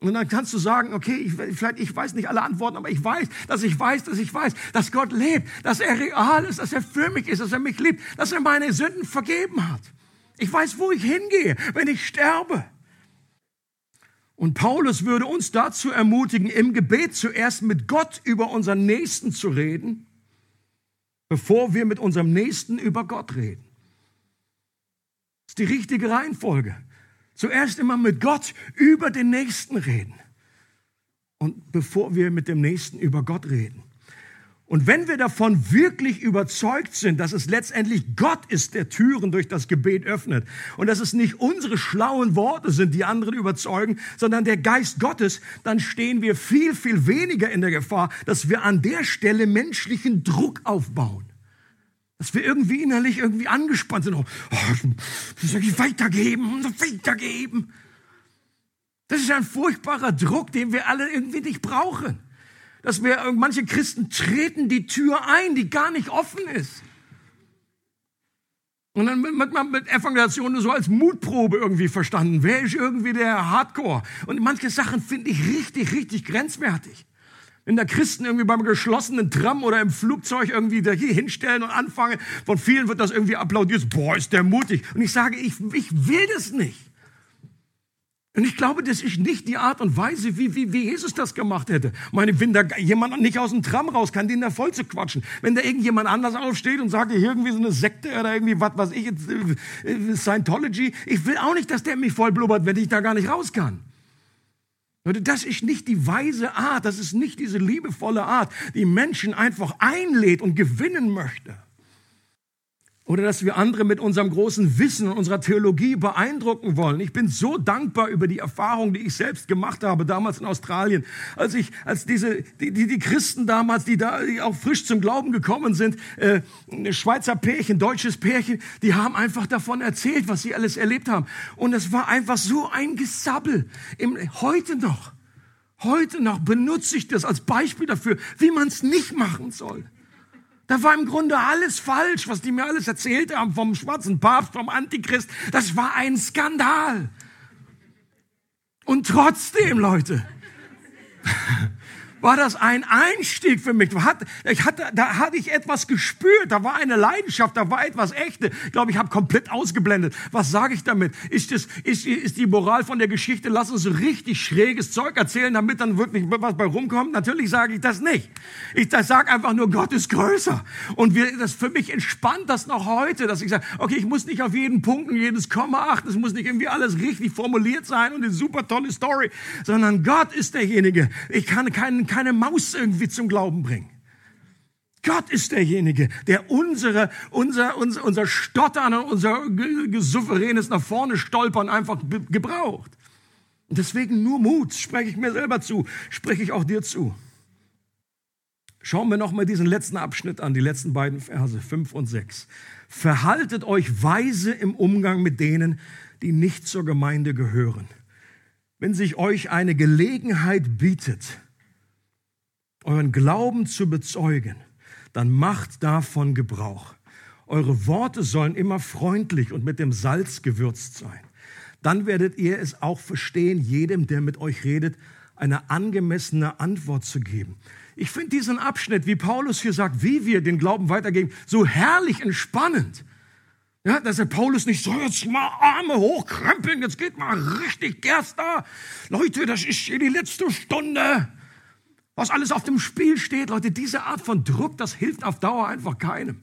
Speaker 2: Und dann kannst du sagen, okay, ich, vielleicht, ich weiß nicht alle Antworten, aber ich weiß, dass ich weiß, dass ich weiß, dass Gott lebt, dass er real ist, dass er für mich ist, dass er mich liebt, dass er meine Sünden vergeben hat. Ich weiß, wo ich hingehe, wenn ich sterbe. Und Paulus würde uns dazu ermutigen, im Gebet zuerst mit Gott über unseren Nächsten zu reden, bevor wir mit unserem Nächsten über Gott reden. Das ist die richtige Reihenfolge. Zuerst immer mit Gott über den Nächsten reden. Und bevor wir mit dem Nächsten über Gott reden. Und wenn wir davon wirklich überzeugt sind, dass es letztendlich Gott ist, der Türen durch das Gebet öffnet und dass es nicht unsere schlauen Worte sind, die anderen überzeugen, sondern der Geist Gottes, dann stehen wir viel, viel weniger in der Gefahr, dass wir an der Stelle menschlichen Druck aufbauen. Dass wir irgendwie innerlich irgendwie angespannt sind. Oh, soll ich weitergeben, weitergeben. Das ist ein furchtbarer Druck, den wir alle irgendwie nicht brauchen dass wir, manche Christen treten die Tür ein, die gar nicht offen ist. Und dann wird man mit Evangelisation so als Mutprobe irgendwie verstanden. Wer ist irgendwie der Hardcore? Und manche Sachen finde ich richtig, richtig grenzwertig. Wenn da Christen irgendwie beim geschlossenen Tram oder im Flugzeug irgendwie da hier hinstellen und anfangen, von vielen wird das irgendwie applaudiert. Boah, ist der mutig. Und ich sage, ich, ich will das nicht. Und ich glaube, das ist nicht die Art und Weise, wie, wie, wie Jesus das gemacht hätte. meine, wenn da jemand nicht aus dem Tram raus kann, den da voll zu quatschen. Wenn da irgendjemand anders aufsteht und sagt, hier irgendwie so eine Sekte oder irgendwie was weiß ich jetzt, äh, Scientology. Ich will auch nicht, dass der mich voll blubbert, wenn ich da gar nicht raus kann. Das ist nicht die weise Art, das ist nicht diese liebevolle Art, die Menschen einfach einlädt und gewinnen möchte. Oder dass wir andere mit unserem großen Wissen und unserer Theologie beeindrucken wollen. Ich bin so dankbar über die Erfahrung, die ich selbst gemacht habe, damals in Australien, als ich, als diese, die, die, die Christen damals, die da die auch frisch zum Glauben gekommen sind, äh, Schweizer Pärchen, deutsches Pärchen, die haben einfach davon erzählt, was sie alles erlebt haben. Und es war einfach so ein Gesabbel. Im, heute noch, heute noch benutze ich das als Beispiel dafür, wie man es nicht machen soll. Da war im Grunde alles falsch, was die mir alles erzählt haben vom schwarzen Papst, vom Antichrist. Das war ein Skandal. Und trotzdem, Leute, war das ein Einstieg für mich. Ich hatte, da hatte ich etwas gespürt, da war eine Leidenschaft, da war etwas Echte. Ich glaube, ich habe komplett ausgeblendet. Was sage ich damit? Ist, das, ist, ist die Moral von der Geschichte, lass uns richtig schräges Zeug erzählen, damit dann wirklich was bei rumkommt? Natürlich sage ich das nicht. Ich sage einfach nur, Gott ist größer. Und wir, das für mich entspannt das noch heute, dass ich sage, okay, ich muss nicht auf jeden Punkt und jedes Komma achten, es muss nicht irgendwie alles richtig formuliert sein und eine super tolle Story, sondern Gott ist derjenige. Ich kann keinen keine Maus irgendwie zum Glauben bringen. Gott ist derjenige, der unsere, unser, unser, unser Stottern und unser souveränes nach vorne stolpern einfach gebraucht. Und deswegen nur Mut, spreche ich mir selber zu, spreche ich auch dir zu. Schauen wir noch mal diesen letzten Abschnitt an, die letzten beiden Verse, fünf und sechs. Verhaltet euch weise im Umgang mit denen, die nicht zur Gemeinde gehören. Wenn sich euch eine Gelegenheit bietet, euren Glauben zu bezeugen, dann macht davon Gebrauch. Eure Worte sollen immer freundlich und mit dem Salz gewürzt sein. Dann werdet ihr es auch verstehen, jedem, der mit euch redet, eine angemessene Antwort zu geben. Ich finde diesen Abschnitt, wie Paulus hier sagt, wie wir den Glauben weitergeben, so herrlich entspannend. Ja, dass der Paulus nicht so, jetzt mal Arme hochkrempeln, jetzt geht mal richtig Gerst da. Leute, das ist hier die letzte Stunde was alles auf dem Spiel steht. Leute, diese Art von Druck, das hilft auf Dauer einfach keinem.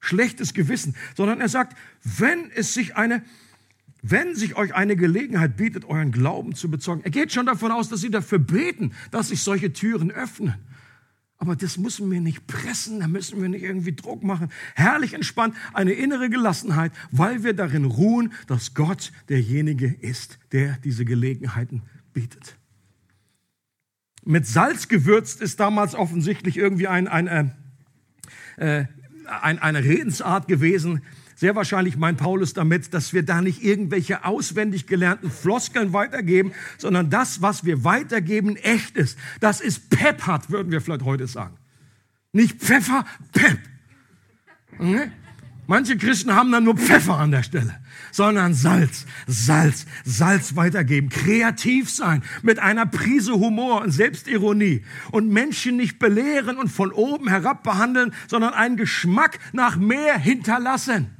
Speaker 2: Schlechtes Gewissen, sondern er sagt, wenn es sich eine, wenn sich euch eine Gelegenheit bietet, euren Glauben zu bezeugen, er geht schon davon aus, dass sie dafür beten, dass sich solche Türen öffnen. Aber das müssen wir nicht pressen, da müssen wir nicht irgendwie Druck machen. Herrlich entspannt, eine innere Gelassenheit, weil wir darin ruhen, dass Gott derjenige ist, der diese Gelegenheiten bietet mit Salz gewürzt ist damals offensichtlich irgendwie ein, ein, äh, äh, ein, eine Redensart gewesen. Sehr wahrscheinlich meint Paulus damit, dass wir da nicht irgendwelche auswendig gelernten Floskeln weitergeben, sondern das, was wir weitergeben, echt ist. Das ist Pep hat, würden wir vielleicht heute sagen. Nicht Pfeffer, Pep. Okay? Manche Christen haben dann nur Pfeffer an der Stelle, sondern Salz, Salz, Salz weitergeben, kreativ sein, mit einer Prise Humor und Selbstironie und Menschen nicht belehren und von oben herab behandeln, sondern einen Geschmack nach mehr hinterlassen.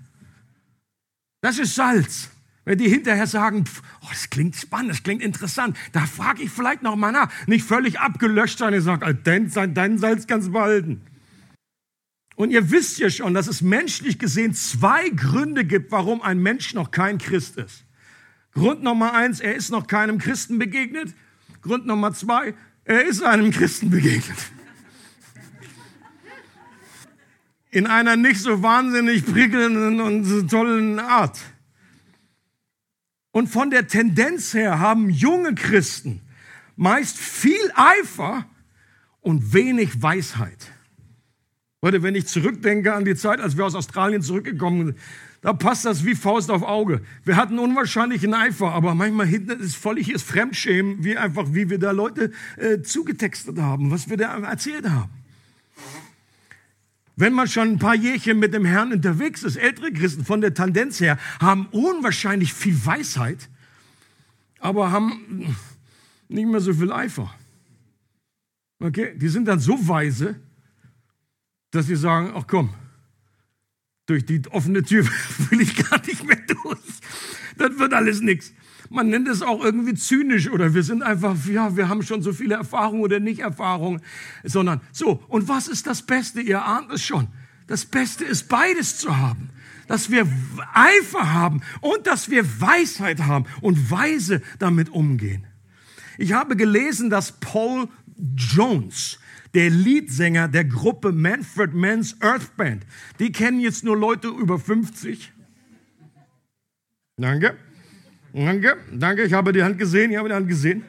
Speaker 2: Das ist Salz. Wenn die hinterher sagen, pff, oh, das klingt spannend, das klingt interessant, da frage ich vielleicht noch mal nach. Nicht völlig abgelöscht sein und sagen, dein, dein Salz kannst behalten. Und ihr wisst ja schon, dass es menschlich gesehen zwei Gründe gibt, warum ein Mensch noch kein Christ ist. Grund Nummer eins, er ist noch keinem Christen begegnet. Grund Nummer zwei, er ist einem Christen begegnet. In einer nicht so wahnsinnig prickelnden und so tollen Art. Und von der Tendenz her haben junge Christen meist viel Eifer und wenig Weisheit. Leute, wenn ich zurückdenke an die Zeit, als wir aus Australien zurückgekommen sind, da passt das wie Faust auf Auge. Wir hatten unwahrscheinlichen Eifer, aber manchmal hinten ist völliges Fremdschämen, wie einfach, wie wir da Leute äh, zugetextet haben, was wir da erzählt haben. Wenn man schon ein paar Jährchen mit dem Herrn unterwegs ist, ältere Christen von der Tendenz her, haben unwahrscheinlich viel Weisheit, aber haben nicht mehr so viel Eifer. Okay, die sind dann so weise, dass sie sagen, ach komm, durch die offene Tür [LAUGHS] will ich gar nicht mehr durch. Das wird alles nichts. Man nennt es auch irgendwie zynisch oder wir sind einfach, ja, wir haben schon so viele Erfahrungen oder nicht Erfahrungen, sondern so. Und was ist das Beste? Ihr ahnt es schon. Das Beste ist beides zu haben. Dass wir Eifer haben und dass wir Weisheit haben und weise damit umgehen. Ich habe gelesen, dass Paul Jones der Leadsänger der Gruppe Manfred Mann's Earth Band. Die kennen jetzt nur Leute über 50. Danke. Danke. Danke. Ich habe die Hand gesehen. Ich habe die Hand gesehen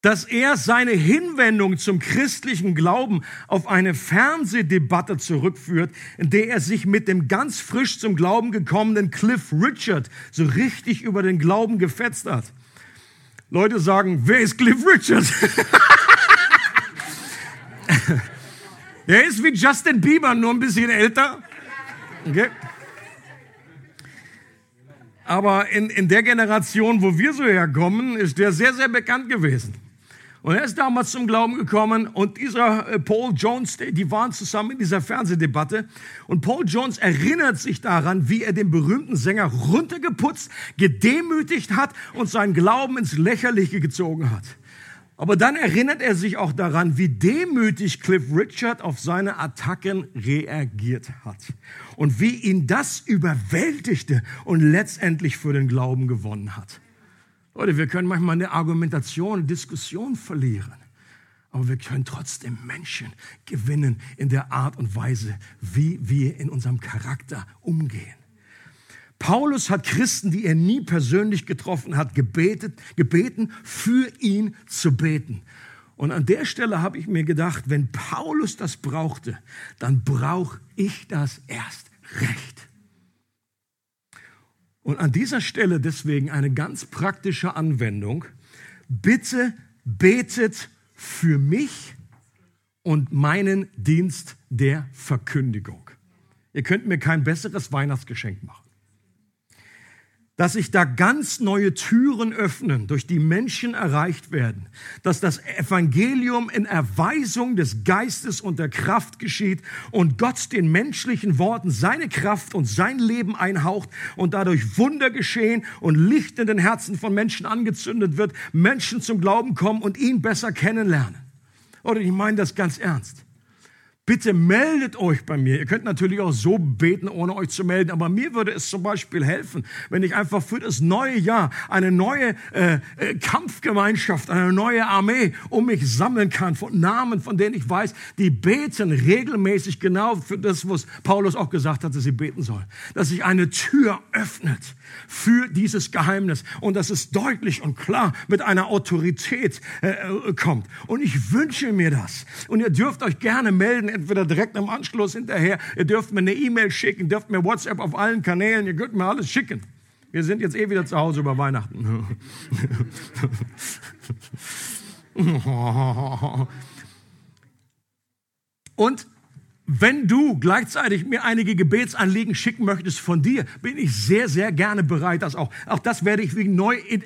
Speaker 2: dass er seine Hinwendung zum christlichen Glauben auf eine Fernsehdebatte zurückführt, in der er sich mit dem ganz frisch zum Glauben gekommenen Cliff Richard so richtig über den Glauben gefetzt hat. Leute sagen, wer ist Cliff Richard? [LAUGHS] er ist wie Justin Bieber, nur ein bisschen älter. Okay. Aber in, in der Generation, wo wir so herkommen, ist der sehr, sehr bekannt gewesen. Und er ist damals zum Glauben gekommen und dieser äh, Paul Jones, die waren zusammen in dieser Fernsehdebatte. Und Paul Jones erinnert sich daran, wie er den berühmten Sänger runtergeputzt, gedemütigt hat und seinen Glauben ins Lächerliche gezogen hat. Aber dann erinnert er sich auch daran, wie demütig Cliff Richard auf seine Attacken reagiert hat und wie ihn das überwältigte und letztendlich für den Glauben gewonnen hat. Leute, wir können manchmal eine Argumentation, Diskussion verlieren. Aber wir können trotzdem Menschen gewinnen in der Art und Weise, wie wir in unserem Charakter umgehen. Paulus hat Christen, die er nie persönlich getroffen hat, gebetet, gebeten, für ihn zu beten. Und an der Stelle habe ich mir gedacht, wenn Paulus das brauchte, dann brauche ich das erst recht. Und an dieser Stelle deswegen eine ganz praktische Anwendung. Bitte betet für mich und meinen Dienst der Verkündigung. Ihr könnt mir kein besseres Weihnachtsgeschenk machen dass sich da ganz neue Türen öffnen, durch die Menschen erreicht werden, dass das Evangelium in Erweisung des Geistes und der Kraft geschieht und Gott den menschlichen Worten seine Kraft und sein Leben einhaucht und dadurch Wunder geschehen und Licht in den Herzen von Menschen angezündet wird, Menschen zum Glauben kommen und ihn besser kennenlernen. Oder ich meine das ganz ernst. Bitte meldet euch bei mir. Ihr könnt natürlich auch so beten, ohne euch zu melden. Aber mir würde es zum Beispiel helfen, wenn ich einfach für das neue Jahr eine neue äh, äh, Kampfgemeinschaft, eine neue Armee um mich sammeln kann von Namen, von denen ich weiß, die beten regelmäßig genau für das, was Paulus auch gesagt hat, dass sie beten sollen. Dass sich eine Tür öffnet für dieses Geheimnis und dass es deutlich und klar mit einer Autorität äh, äh kommt. Und ich wünsche mir das. Und ihr dürft euch gerne melden entweder direkt im Anschluss hinterher. Ihr dürft mir eine E-Mail schicken, dürft mir WhatsApp auf allen Kanälen, ihr könnt mir alles schicken. Wir sind jetzt eh wieder zu Hause über Weihnachten. [LAUGHS] Und wenn du gleichzeitig mir einige Gebetsanliegen schicken möchtest von dir, bin ich sehr, sehr gerne bereit, das auch. Auch das werde ich neu äh,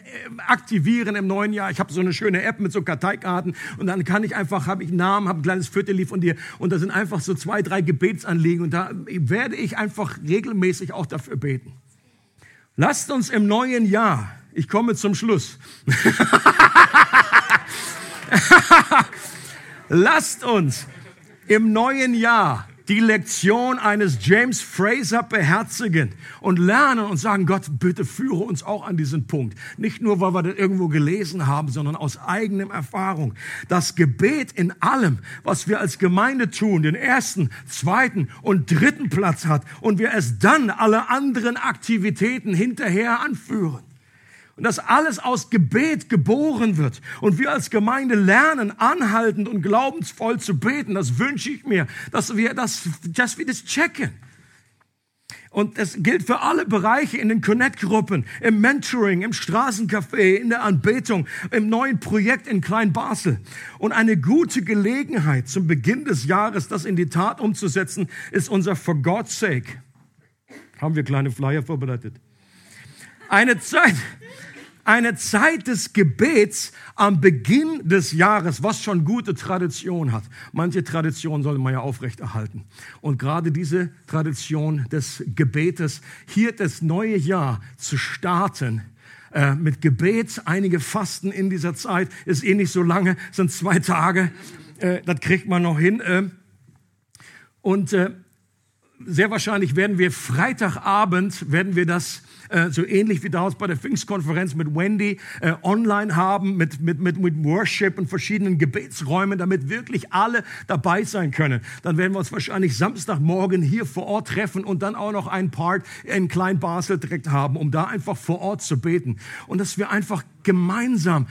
Speaker 2: aktivieren im neuen Jahr. Ich habe so eine schöne App mit so Karteikarten und dann kann ich einfach, habe ich Namen, habe ein kleines Viertellied von dir und da sind einfach so zwei, drei Gebetsanliegen und da werde ich einfach regelmäßig auch dafür beten. Lasst uns im neuen Jahr, ich komme zum Schluss. [LAUGHS] Lasst uns im neuen Jahr die Lektion eines James Fraser beherzigen und lernen und sagen, Gott, bitte führe uns auch an diesen Punkt. Nicht nur, weil wir das irgendwo gelesen haben, sondern aus eigenem Erfahrung. Das Gebet in allem, was wir als Gemeinde tun, den ersten, zweiten und dritten Platz hat und wir es dann alle anderen Aktivitäten hinterher anführen. Und dass alles aus Gebet geboren wird. Und wir als Gemeinde lernen, anhaltend und glaubensvoll zu beten. Das wünsche ich mir, dass wir das, dass wir das checken. Und das gilt für alle Bereiche in den Connect-Gruppen, im Mentoring, im Straßencafé, in der Anbetung, im neuen Projekt in Klein-Basel. Und eine gute Gelegenheit zum Beginn des Jahres, das in die Tat umzusetzen, ist unser For God's Sake. Haben wir kleine Flyer vorbereitet? Eine Zeit, eine Zeit des Gebets am Beginn des Jahres, was schon gute Tradition hat. Manche Traditionen sollte man ja aufrechterhalten. Und gerade diese Tradition des Gebetes, hier das neue Jahr zu starten, äh, mit Gebet, einige Fasten in dieser Zeit, ist eh nicht so lange, sind zwei Tage, äh, das kriegt man noch hin. Äh, und äh, sehr wahrscheinlich werden wir Freitagabend, werden wir das äh, so ähnlich wie damals bei der Pfingstkonferenz mit Wendy, äh, online haben, mit, mit, mit, mit Worship und verschiedenen Gebetsräumen, damit wirklich alle dabei sein können. Dann werden wir uns wahrscheinlich Samstagmorgen hier vor Ort treffen und dann auch noch einen Part in Klein Basel direkt haben, um da einfach vor Ort zu beten. Und dass wir einfach gemeinsam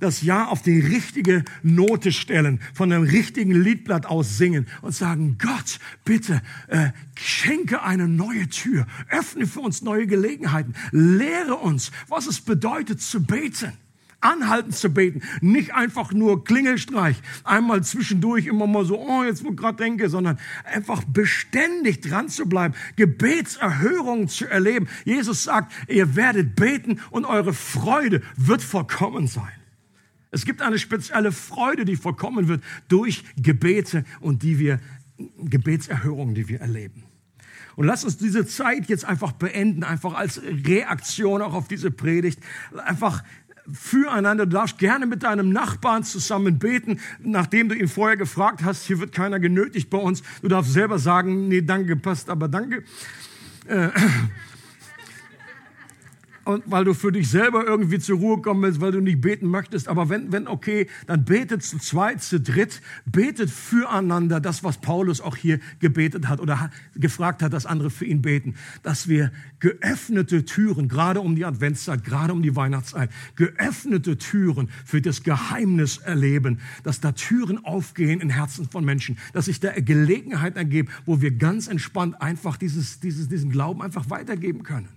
Speaker 2: das, Jahr auf die richtige Note stellen, von einem richtigen Liedblatt aus singen und sagen, Gott, bitte, äh, schenke eine neue Tür, öffne für uns neue Gelegenheiten, lehre uns, was es bedeutet zu beten anhalten zu beten. Nicht einfach nur Klingelstreich, einmal zwischendurch immer mal so, oh, jetzt wo ich gerade denke, sondern einfach beständig dran zu bleiben, Gebetserhörungen zu erleben. Jesus sagt, ihr werdet beten und eure Freude wird vollkommen sein. Es gibt eine spezielle Freude, die vollkommen wird durch Gebete und die wir, Gebetserhörungen, die wir erleben. Und lass uns diese Zeit jetzt einfach beenden, einfach als Reaktion auch auf diese Predigt. Einfach füreinander. Du darfst gerne mit deinem Nachbarn zusammen beten, nachdem du ihn vorher gefragt hast. Hier wird keiner genötigt bei uns. Du darfst selber sagen, nee, danke, passt, aber danke. Äh, und weil du für dich selber irgendwie zur Ruhe kommen willst, weil du nicht beten möchtest. Aber wenn, wenn okay, dann betet zu zweit, zu dritt, betet füreinander das, was Paulus auch hier gebetet hat oder gefragt hat, dass andere für ihn beten. Dass wir geöffnete Türen, gerade um die Adventszeit, gerade um die Weihnachtszeit, geöffnete Türen für das Geheimnis erleben, dass da Türen aufgehen in Herzen von Menschen, dass sich da Gelegenheit ergeben, wo wir ganz entspannt einfach dieses, dieses, diesen Glauben einfach weitergeben können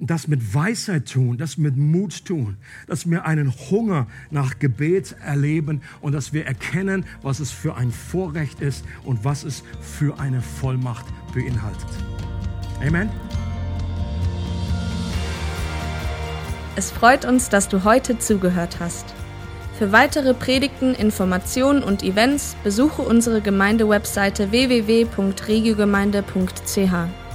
Speaker 2: das mit Weisheit tun, das mit Mut tun, dass wir einen Hunger nach Gebet erleben und dass wir erkennen, was es für ein Vorrecht ist und was es für eine Vollmacht beinhaltet. Amen.
Speaker 1: Es freut uns, dass du heute zugehört hast. Für weitere Predigten, Informationen und Events besuche unsere Gemeindewebseite www.regiogemeinde.ch.